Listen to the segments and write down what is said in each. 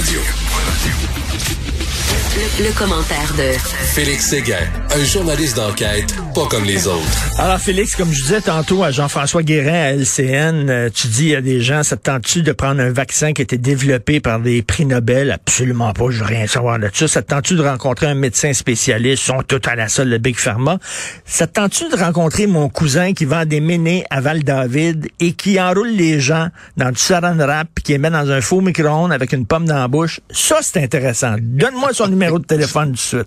Radio. Le, commentaire de Félix Séguin, un journaliste d'enquête pas comme les autres. Alors Félix, comme je disais tantôt à Jean-François Guérin à LCN, euh, tu dis à des gens, ça te tente-tu de prendre un vaccin qui a été développé par des prix Nobel? Absolument pas, je veux rien savoir là-dessus. Ça te tente-tu de rencontrer un médecin spécialiste? Ils sont tous à la salle de Big Pharma. Ça te tente-tu de rencontrer mon cousin qui vend des ménés à Val-David et qui enroule les gens dans du saran wrap qui les met dans un faux micro-ondes avec une pomme dans la bouche? Ça, c'est intéressant. Donne-moi son numéro de téléphone de suite.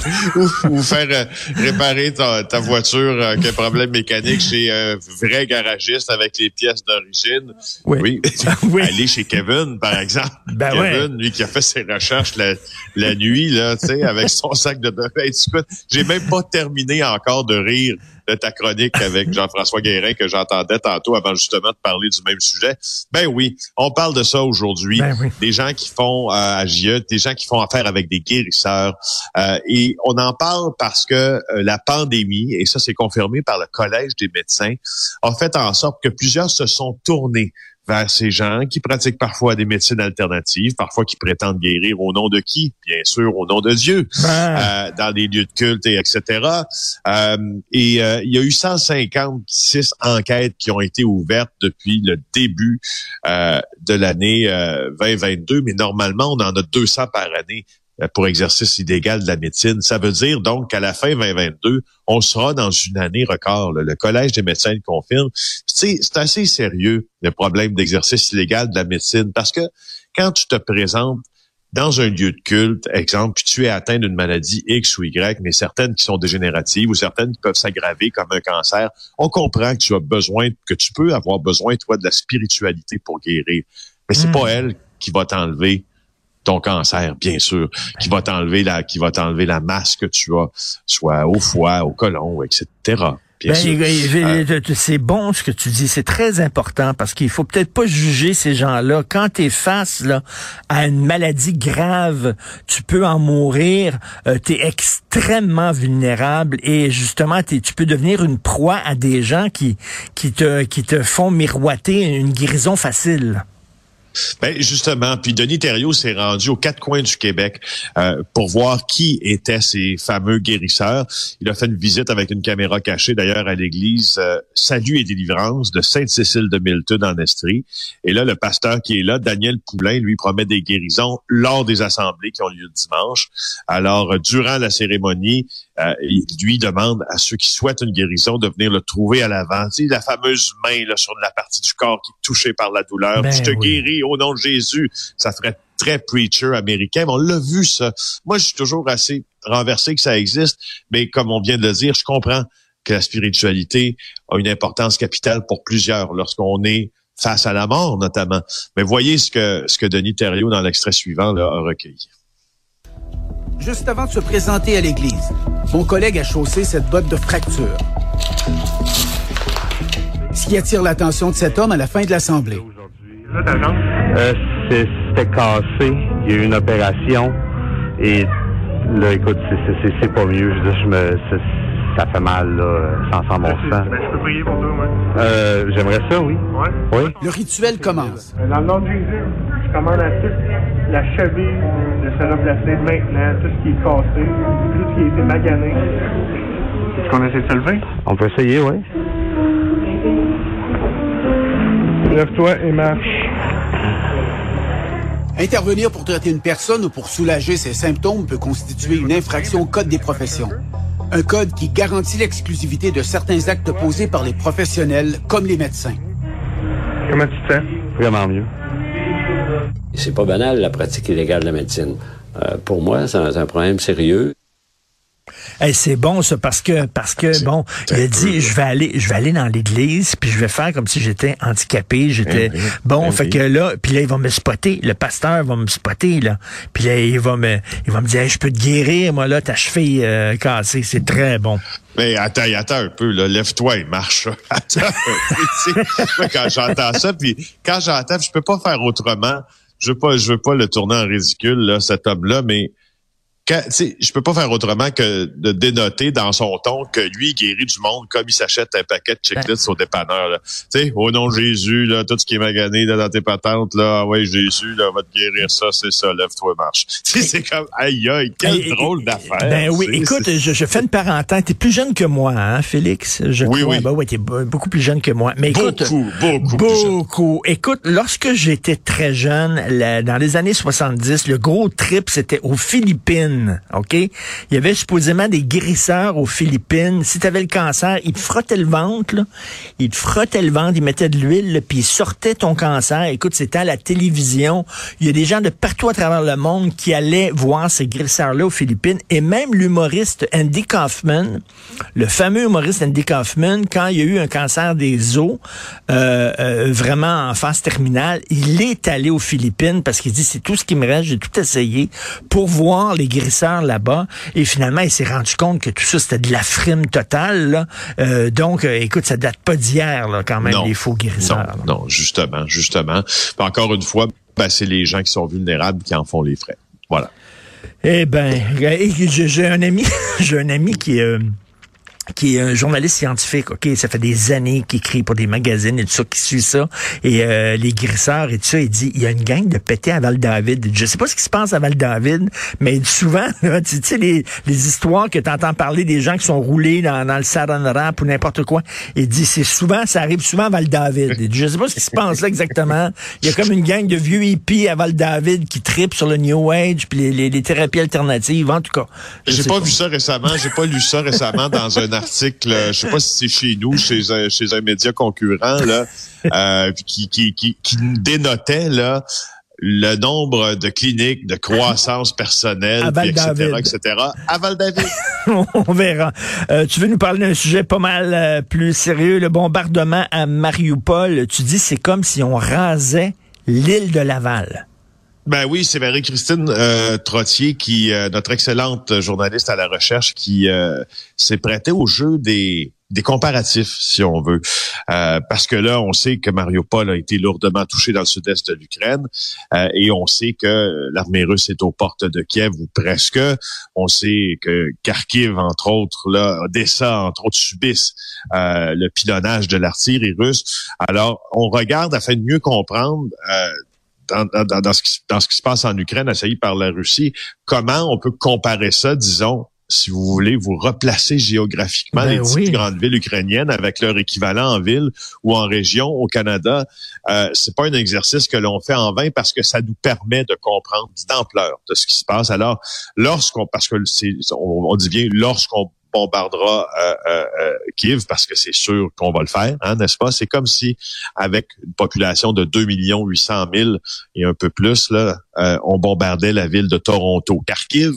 ou, faire euh, réparer ta, voiture euh, qui a un problème mécanique chez un vrai garagiste avec les pièces d'origine. Oui. oui. Aller chez Kevin, par exemple. Ben Kevin, lui qui a fait ses recherches la, la nuit, là, tu sais, avec son sac de données. J'ai même pas terminé encore de rire de ta chronique avec Jean-François Guérin que j'entendais tantôt avant justement de parler du même sujet. Ben oui, on parle de ça aujourd'hui. Ben des gens qui font euh, des gens qui font affaire avec des guérisseurs. Euh, et on en parle parce que euh, la pandémie, et ça c'est confirmé par le Collège des médecins, a fait en sorte que plusieurs se sont tournés vers ces gens qui pratiquent parfois des médecines alternatives, parfois qui prétendent guérir au nom de qui? Bien sûr, au nom de Dieu, ben. euh, dans des lieux de culte et etc. Euh, et euh, il y a eu 156 enquêtes qui ont été ouvertes depuis le début de l'année 2022, mais normalement, on en a 200 par année. Euh, pour exercice illégal de la médecine. Ça veut dire donc qu'à la fin 2022, on sera dans une année record. Le Collège des médecins le confirme. C'est assez sérieux, le problème d'exercice illégal de la médecine, parce que quand tu te présentes dans un lieu de culte, exemple, puis tu es atteint d'une maladie X ou Y, mais certaines qui sont dégénératives ou certaines qui peuvent s'aggraver comme un cancer, on comprend que tu as besoin, que tu peux avoir besoin, toi, de la spiritualité pour guérir. Mais c'est pas hmm. elle qui va t'enlever ton cancer, bien sûr, qui va t'enlever la, qui va t'enlever la masse que tu as, soit au foie, au côlon, etc. Ben, euh, c'est bon ce que tu dis, c'est très important parce qu'il faut peut-être pas juger ces gens-là. Quand tu es face là, à une maladie grave, tu peux en mourir, euh, tu es extrêmement vulnérable et justement tu peux devenir une proie à des gens qui, qui, te, qui te font miroiter une guérison facile. Ben justement, puis Denis Thériault s'est rendu aux quatre coins du Québec euh, pour voir qui étaient ces fameux guérisseurs. Il a fait une visite avec une caméra cachée d'ailleurs à l'église euh, Salut et délivrance de Sainte-Cécile de Milton en Estrie. Et là, le pasteur qui est là, Daniel Poulain, lui promet des guérisons lors des assemblées qui ont lieu dimanche. Alors, euh, durant la cérémonie, euh, il lui demande à ceux qui souhaitent une guérison de venir le trouver à l'avant. Tu sais, la fameuse main là, sur la partie du corps qui est touchée par la douleur. Ben je te guéris au nom de Jésus. Ça ferait très preacher américain, mais on l'a vu ça. Moi, je suis toujours assez renversé que ça existe, mais comme on vient de le dire, je comprends que la spiritualité a une importance capitale pour plusieurs lorsqu'on est face à la mort notamment. Mais voyez ce que ce que Denis Thériault dans l'extrait suivant là, a recueilli. Juste avant de se présenter à l'église, mon collègue a chaussé cette botte de fracture. Ce qui attire l'attention de cet homme à la fin de l'assemblée. Euh, C'était cassé. Il y a eu une opération. Et là, écoute, c'est pas mieux. Je, je me, ça fait mal, là, sans, sans bon sens. Ben, je peux prier pour toi, moi. Euh, j'aimerais ça, oui. Ouais. Oui. Le rituel commence. Euh, dans le nom de Jésus, je commande à toute la cheville de se replacer maintenant, tout ce qui est cassé, tout ce qui a été magané. Est-ce qu'on essaie de se lever? On peut essayer, oui. Lève-toi et marche. Intervenir pour traiter une personne ou pour soulager ses symptômes peut constituer une infraction au Code des professions. Un code qui garantit l'exclusivité de certains actes posés par les professionnels, comme les médecins. Comment tu te sens? Vraiment mieux. C'est pas banal, la pratique illégale de la médecine. Euh, pour moi, c'est un problème sérieux c'est bon ça parce que parce que bon, il a dit je vais aller je vais aller dans l'église puis je vais faire comme si j'étais handicapé, j'étais bon, fait que là puis là il va me spotter, le pasteur va me spotter là. Puis là il va me il va me dire je peux te guérir moi là ta cheville euh, cassée, c'est très bon. Mais attends, attends un peu, là, lève-toi et marche. Attends, quand j'entends ça, puis quand j'entends, je peux pas faire autrement. Je veux pas, je veux pas le tourner en ridicule, là, cet homme-là, mais je peux pas faire autrement que de dénoter dans son ton que lui il guérit du monde comme il s'achète un paquet de checklists au dépanneur. Tu sais, au nom de Jésus, là, tout ce qui est magané là, dans tes patentes, là, ah ouais, Jésus, là, va te guérir ça, c'est ça, lève-toi marche. c'est comme aïe aïe, quel drôle d'affaire. Ben oui, écoute, je, je, fais une parenthèse. T'es plus jeune que moi, hein, Félix? Je oui, crois. oui. Ben ouais, t'es beaucoup plus jeune que moi. Mais écoute, beaucoup, beaucoup, beaucoup. Écoute, lorsque j'étais très jeune, dans les années 70, le gros trip, c'était aux Philippines, OK? Il y avait supposément des guérisseurs aux Philippines. Si tu avais le cancer, ils te frottaient le ventre, là. Ils te frottaient le ventre, ils mettaient de l'huile, puis ils sortaient ton cancer. Écoute, c'était à la télévision. Il y a des gens de partout à travers le monde qui allaient voir ces guérisseurs-là aux Philippines. Et même l'humoriste Andy Kaufman, le fameux humoriste Andy Kaufman, quand il y a eu un cancer des os, euh, euh, vraiment en phase terminale, il est allé aux Philippines parce qu'il dit, c'est tout ce qui me reste, j'ai tout essayé pour voir les guérisseurs là-bas. Et finalement, il s'est rendu compte que tout ça, c'était de la frime totale. Là. Euh, donc, euh, écoute, ça date pas d'hier, quand même, les faux guérisseurs. Non, non, justement, justement. encore une fois, ben, c'est les gens qui sont vulnérables qui en font les frais. Voilà. Eh ben, j'ai un ami, j'ai un ami qui est qui est un journaliste scientifique, OK, ça fait des années qu'il écrit pour des magazines et tout ça, qui suit ça, et euh, les grisseurs et tout ça, il dit, il y a une gang de pétés à Val-David. Je sais pas ce qui se passe à Val-David, mais souvent, tu sais, les, les histoires que tu entends parler des gens qui sont roulés dans, dans le saran wrap ou n'importe quoi, il dit, c'est souvent, ça arrive souvent à Val-David. Je sais pas ce qui se passe là exactement. Il y a comme une gang de vieux hippies à Val-David qui tripent sur le New Age puis les, les, thérapies alternatives, en tout cas. J'ai pas, pas, vu ça récemment, j'ai pas lu ça récemment dans un article, je sais pas si c'est chez nous, chez un, chez un média concurrent, là, euh, qui, qui, qui, qui dénotait là le nombre de cliniques de croissance personnelle, etc., etc., à Val-David. On verra. Euh, tu veux nous parler d'un sujet pas mal euh, plus sérieux, le bombardement à Mariupol. Tu dis c'est comme si on rasait l'île de Laval. Ben oui, c'est Marie-Christine euh, Trottier, qui euh, notre excellente journaliste à la recherche, qui euh, s'est prêtée au jeu des des comparatifs, si on veut, parce que là, on sait que Mariupol a été lourdement touché dans le sud-est de l'Ukraine, et on sait que l'armée russe est aux portes de Kiev ou presque. On sait que Kharkiv, entre autres, là, Odessa, entre autres, subissent le pilonnage de l'artillerie russe. Alors, on regarde afin de mieux comprendre dans, ce qui, dans ce qui se passe en Ukraine, assailli par la Russie, comment on peut comparer ça, disons, si vous voulez vous replacer géographiquement ben les petites grandes villes ukrainiennes avec leur équivalent en ville ou en région au Canada, euh, c'est pas un exercice que l'on fait en vain parce que ça nous permet de comprendre l'ampleur de ce qui se passe. Alors, lorsqu'on, parce que c'est, on dit bien lorsqu'on bombardera euh, euh, euh, Kiev parce que c'est sûr qu'on va le faire, hein, n'est-ce pas? C'est comme si avec une population de 2 millions 800 000 et un peu plus, là, on bombardait la ville de Toronto. Kharkiv,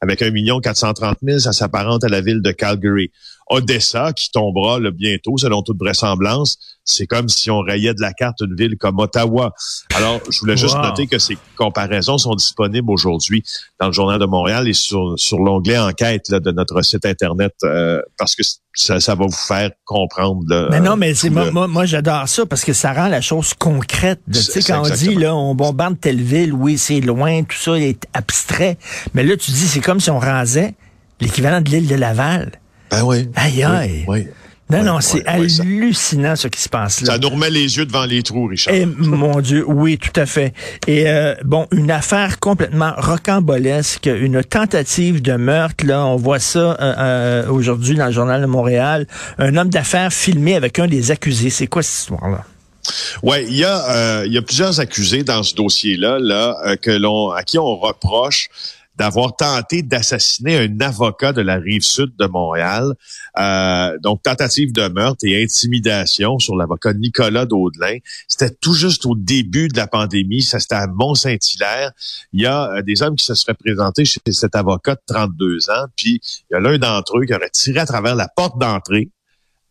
avec 1 million 430 000, ça s'apparente à la ville de Calgary. Odessa, qui tombera le bientôt, selon toute vraisemblance, c'est comme si on rayait de la carte une ville comme Ottawa. Alors, je voulais juste noter que ces comparaisons sont disponibles aujourd'hui dans le Journal de Montréal et sur, sur l'onglet enquête là, de notre site Internet, euh, parce que ça, ça, va vous faire comprendre. mais non, mais c'est moi, moi, j'adore ça parce que ça rend la chose concrète. Tu sais, quand on dit là, on bombarde telle ville, oui, c'est loin, tout ça est abstrait. Mais là, tu dis, c'est comme si on rasait l'équivalent de l'île de Laval. Ben oui. Aïe, aïe. Oui, Non, non, c'est hallucinant ce qui se passe là. Ça nous remet les yeux devant les trous, Richard. Et, eh, mon Dieu, oui, tout à fait. Et euh, bon, une affaire complètement rocambolesque, une tentative de meurtre, là, on voit ça euh, euh, aujourd'hui dans le Journal de Montréal. Un homme d'affaires filmé avec un des accusés. C'est quoi cette histoire-là? Ouais, il y a il y a plusieurs accusés dans ce dossier-là là que l'on à qui on reproche d'avoir tenté d'assassiner un avocat de la rive sud de Montréal. Euh, donc, tentative de meurtre et intimidation sur l'avocat Nicolas Daudelin. C'était tout juste au début de la pandémie. Ça, c'était à Mont-Saint-Hilaire. Il y a euh, des hommes qui se seraient présentés chez cet avocat de 32 ans. Puis, il y a l'un d'entre eux qui aurait tiré à travers la porte d'entrée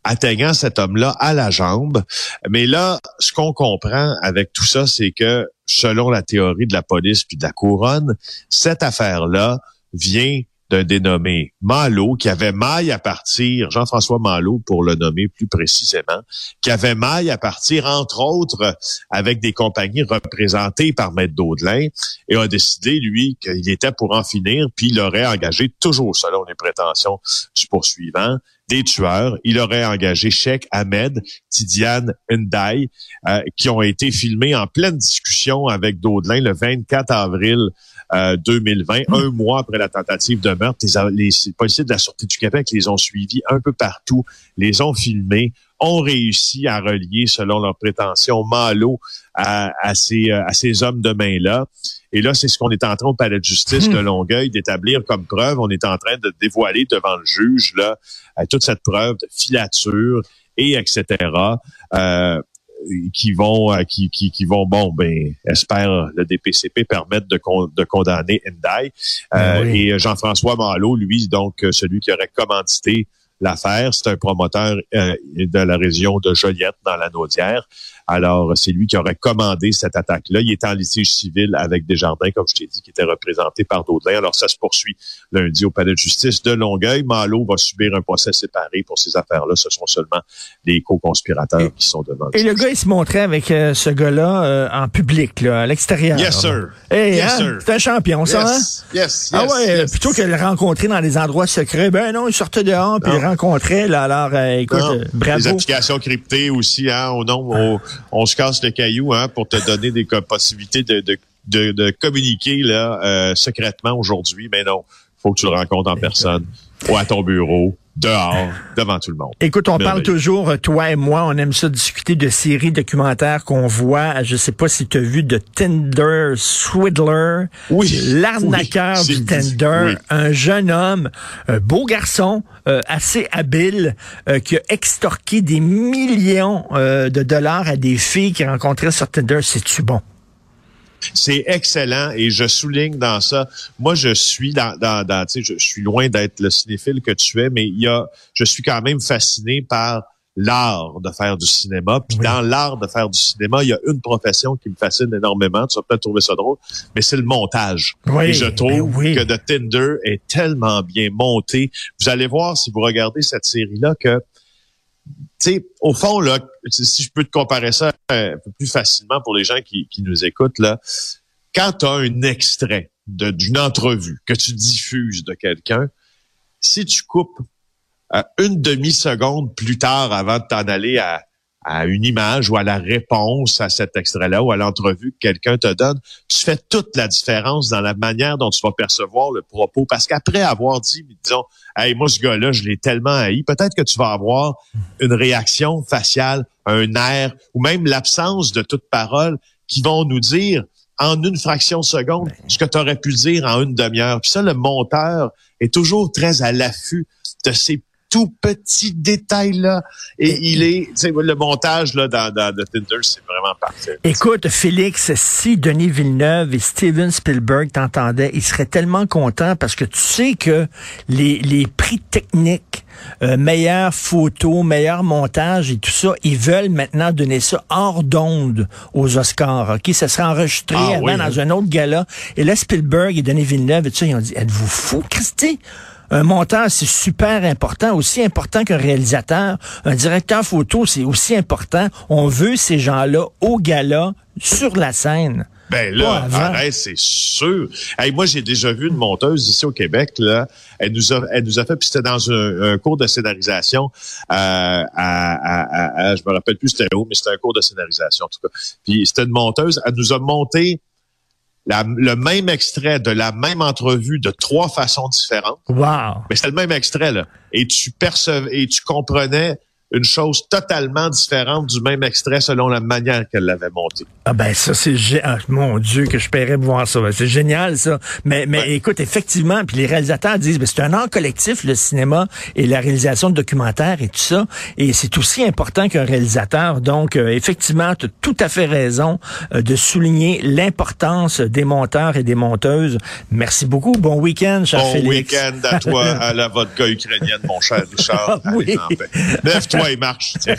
atteignant cet homme-là à la jambe. Mais là, ce qu'on comprend avec tout ça, c'est que selon la théorie de la police puis de la couronne, cette affaire-là vient d'un dénommé Malo, qui avait maille à partir, Jean-François Malo pour le nommer plus précisément, qui avait maille à partir, entre autres, avec des compagnies représentées par Maître Daudelin, et a décidé, lui, qu'il était pour en finir, puis il aurait engagé, toujours selon les prétentions du poursuivant, des tueurs. Il aurait engagé Sheikh Ahmed, Tidiane Ndai, euh, qui ont été filmés en pleine discussion avec Daudelin le 24 avril 2020, euh, un mois après la tentative de meurtre. Les, policiers de la Sûreté du Québec les ont suivis un peu partout, les ont filmés, ont réussi à relier, selon leurs prétentions, Malo à, à, ces, à ces hommes de main-là. Et là, c'est ce qu'on est en train au palais de justice de hmm. Longueuil d'établir comme preuve. On est en train de dévoiler devant le juge là euh, toute cette preuve de filature et etc. Euh, qui vont euh, qui, qui, qui, vont bon ben espère le DPCP permettre de, de condamner Ndai ben et Jean-François Malo lui donc celui qui aurait commandité l'affaire. C'est un promoteur de la région de Joliette dans la Naudière alors, c'est lui qui aurait commandé cette attaque-là. Il était en litige civil avec Desjardins, comme je t'ai dit, qui était représenté par Daudelin. Alors, ça se poursuit lundi au palais de justice de Longueuil. Malo va subir un procès séparé pour ces affaires-là. Ce sont seulement les co-conspirateurs qui sont devant. Et le gars, il se montrait avec euh, ce gars-là euh, en public, là, à l'extérieur. Yes, sir. Hey, hein? C'est un champion, ça, hein? Yes, Ah ouais, plutôt que de le rencontrer dans des endroits secrets, ben non, il sortait dehors, puis il rencontrait, là, alors, euh, écoute, bravo. Les applications cryptées aussi, hein, au nom, au, on se casse le caillou hein, pour te donner des possibilités de, de, de, communiquer là euh, secrètement aujourd'hui. Mais non, faut que tu le rencontres en personne ou à ton bureau dehors, devant tout le monde. Écoute, on parle toujours, toi et moi, on aime ça discuter de séries documentaires qu'on voit. Je sais pas si tu as vu de Tinder Swindler, oui, l'arnaqueur du Tinder, un jeune homme, un beau garçon, euh, assez habile, euh, qui a extorqué des millions euh, de dollars à des filles qu'il rencontrait sur Tinder. C'est-tu bon? C'est excellent et je souligne dans ça. Moi, je suis dans, dans, dans tu sais, je, suis loin d'être le cinéphile que tu es, mais il y a, je suis quand même fasciné par l'art de faire du cinéma. Puis dans l'art de faire du cinéma, il y a une profession qui me fascine énormément. Tu vas peut-être trouver ça drôle, mais c'est le montage. et je trouve ben que The Tinder est tellement bien monté. Vous allez voir si vous regardez cette série-là que sais, au fond, là, si je peux te comparer ça un peu plus facilement pour les gens qui, nous écoutent, là, quand tu as un extrait d'une entrevue que tu diffuses de quelqu'un, si tu coupes euh, une demi-seconde plus tard avant de t'en aller à à une image ou à la réponse à cet extrait-là ou à l'entrevue que quelqu'un te donne, tu fais toute la différence dans la manière dont tu vas percevoir le propos. Parce qu'après avoir dit, disons, hey, moi, ce gars-là, je l'ai tellement haï, peut-être que tu vas avoir une réaction faciale, un air ou même l'absence de toute parole qui vont nous dire en une fraction de seconde ce que tu aurais pu dire en une demi-heure. Puis ça, le monteur est toujours très à l'affût de ces tout petit détail là et il est le montage là dans, dans Tinder c'est vraiment parfait. Écoute Félix, si Denis Villeneuve et Steven Spielberg t'entendaient, ils seraient tellement contents parce que tu sais que les, les prix techniques euh, meilleure photo, meilleur montage et tout ça, ils veulent maintenant donner ça hors d'onde aux Oscars. OK, ça sera enregistré ah avant dans hein? un autre gala. Et là Spielberg et Denis Villeneuve et tout ça, ils ont dit êtes-vous fou Christy? Un monteur, c'est super important, aussi important qu'un réalisateur. Un directeur photo, c'est aussi important. On veut ces gens-là au gala, sur la scène. Ben là, arrête, c'est sûr. Hey, moi, j'ai déjà vu une monteuse ici au Québec. Là, elle nous a, elle nous a fait, puis c'était dans un, cours de scénarisation. Euh, à, à, à, je me rappelle plus c'était où, mais c'était un cours de scénarisation en tout cas. Puis c'était une monteuse. Elle nous a monté le même extrait de la même entrevue de trois façons différentes. Wow. Mais c'était le même extrait, là. Et tu percevais, et tu comprenais une chose totalement différente du même extrait selon la manière qu'elle l'avait monté. Ah ben ça c'est ah, mon Dieu que je paierais voir ça. C'est génial ça. Mais mais écoute effectivement puis les réalisateurs disent ben, c'est un art collectif le cinéma et la réalisation de documentaires et tout ça et c'est aussi important qu'un réalisateur. Donc euh, effectivement tu as tout à fait raison euh, de souligner l'importance des monteurs et des monteuses. Merci beaucoup. Bon week-end cher bon Félix. Bon week-end à toi à la vodka ukrainienne mon cher Richard. oui. Lève-toi et marche. Tiens,